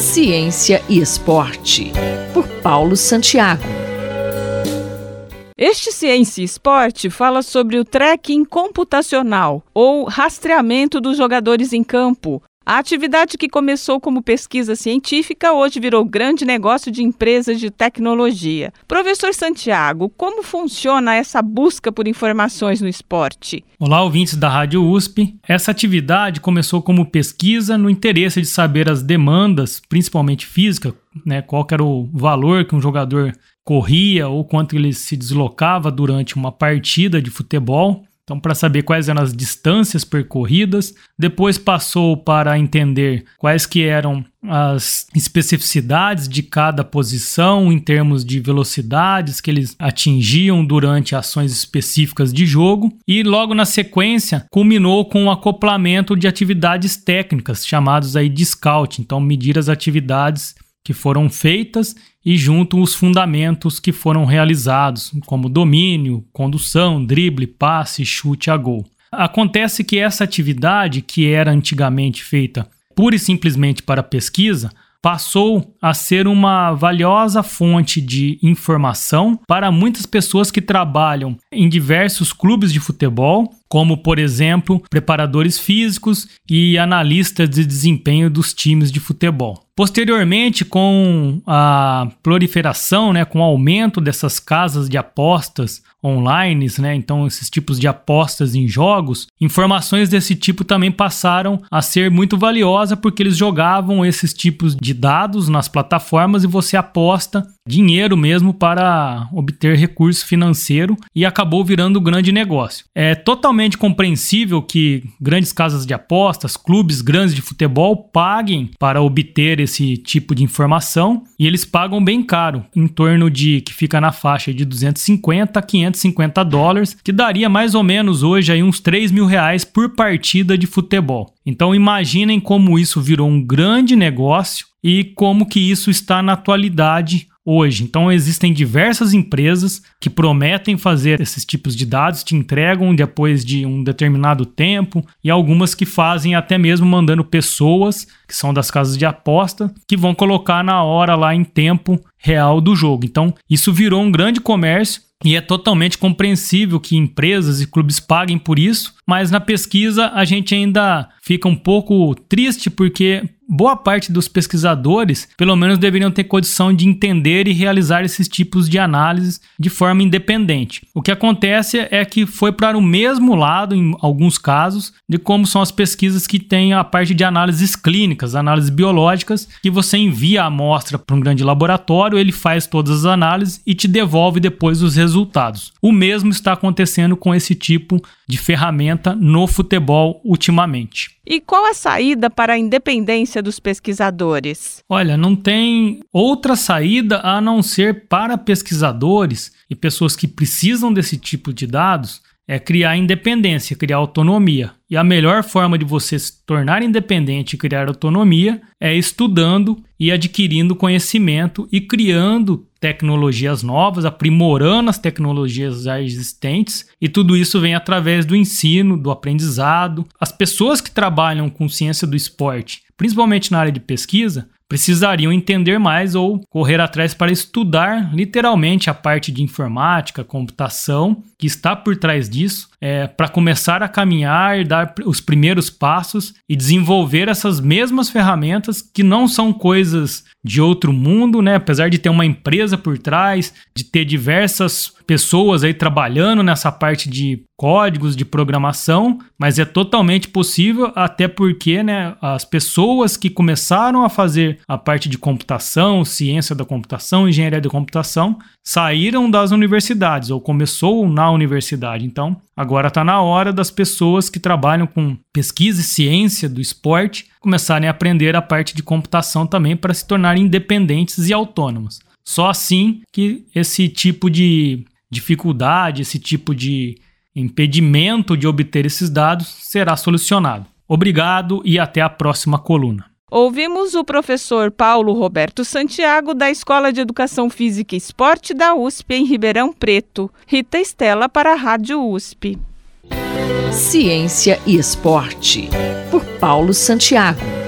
Ciência e Esporte, por Paulo Santiago. Este Ciência e Esporte fala sobre o tracking computacional, ou rastreamento dos jogadores em campo, a atividade que começou como pesquisa científica hoje virou grande negócio de empresas de tecnologia. Professor Santiago, como funciona essa busca por informações no esporte? Olá, ouvintes da Rádio USP. Essa atividade começou como pesquisa no interesse de saber as demandas, principalmente física, né, qual era o valor que um jogador corria ou quanto ele se deslocava durante uma partida de futebol. Então, para saber quais eram as distâncias percorridas, depois passou para entender quais que eram as especificidades de cada posição em termos de velocidades que eles atingiam durante ações específicas de jogo e logo na sequência culminou com o acoplamento de atividades técnicas chamados aí de scout, então medir as atividades que foram feitas e junto os fundamentos que foram realizados, como domínio, condução, drible, passe, chute a gol. Acontece que essa atividade, que era antigamente feita pura e simplesmente para pesquisa, passou a ser uma valiosa fonte de informação para muitas pessoas que trabalham em diversos clubes de futebol, como por exemplo, preparadores físicos e analistas de desempenho dos times de futebol. Posteriormente, com a proliferação, né, com o aumento dessas casas de apostas online, né, então esses tipos de apostas em jogos, informações desse tipo também passaram a ser muito valiosa porque eles jogavam esses tipos de dados nas plataformas e você aposta dinheiro mesmo para obter recurso financeiro e acabou virando um grande negócio. É totalmente compreensível que grandes casas de apostas, clubes grandes de futebol paguem para obter esse tipo de informação e eles pagam bem caro, em torno de que fica na faixa de 250 a 550 dólares, que daria mais ou menos hoje aí uns 3 mil reais por partida de futebol. Então imaginem como isso virou um grande negócio e como que isso está na atualidade hoje. Então existem diversas empresas que prometem fazer esses tipos de dados, te entregam depois de um determinado tempo, e algumas que fazem até mesmo mandando pessoas que são das casas de aposta que vão colocar na hora lá em tempo real do jogo. Então isso virou um grande comércio e é totalmente compreensível que empresas e clubes paguem por isso, mas na pesquisa a gente ainda fica um pouco triste porque boa parte dos pesquisadores, pelo menos, deveriam ter condição de entender e realizar esses tipos de análises de forma independente. O que acontece é que foi para o mesmo lado, em alguns casos, de como são as pesquisas que têm a parte de análises clínicas, análises biológicas, que você envia a amostra para um grande laboratório, ele faz todas as análises e te devolve depois os resultados. O mesmo está acontecendo com esse tipo de ferramenta no futebol ultimamente. E qual a saída para a independência dos pesquisadores? Olha, não tem outra saída a não ser para pesquisadores e pessoas que precisam desse tipo de dados é criar independência, criar autonomia. E a melhor forma de você se tornar independente e criar autonomia é estudando e adquirindo conhecimento e criando tecnologias novas, aprimorando as tecnologias já existentes, e tudo isso vem através do ensino, do aprendizado. As pessoas que trabalham com ciência do esporte, principalmente na área de pesquisa, precisariam entender mais ou correr atrás para estudar literalmente a parte de informática, computação que está por trás disso, é, para começar a caminhar, dar os primeiros passos e desenvolver essas mesmas ferramentas que não são coisas de outro mundo, né? Apesar de ter uma empresa por trás, de ter diversas pessoas aí trabalhando nessa parte de códigos de programação, mas é totalmente possível, até porque né, as pessoas que começaram a fazer a parte de computação, ciência da computação, engenharia da computação, saíram das universidades ou começou na universidade. Então, agora está na hora das pessoas que trabalham com pesquisa e ciência do esporte começarem a aprender a parte de computação também para se tornarem independentes e autônomos. Só assim que esse tipo de dificuldade, esse tipo de impedimento de obter esses dados será solucionado. Obrigado e até a próxima coluna. Ouvimos o professor Paulo Roberto Santiago, da Escola de Educação Física e Esporte da USP, em Ribeirão Preto. Rita Estela para a Rádio USP. Ciência e Esporte, por Paulo Santiago.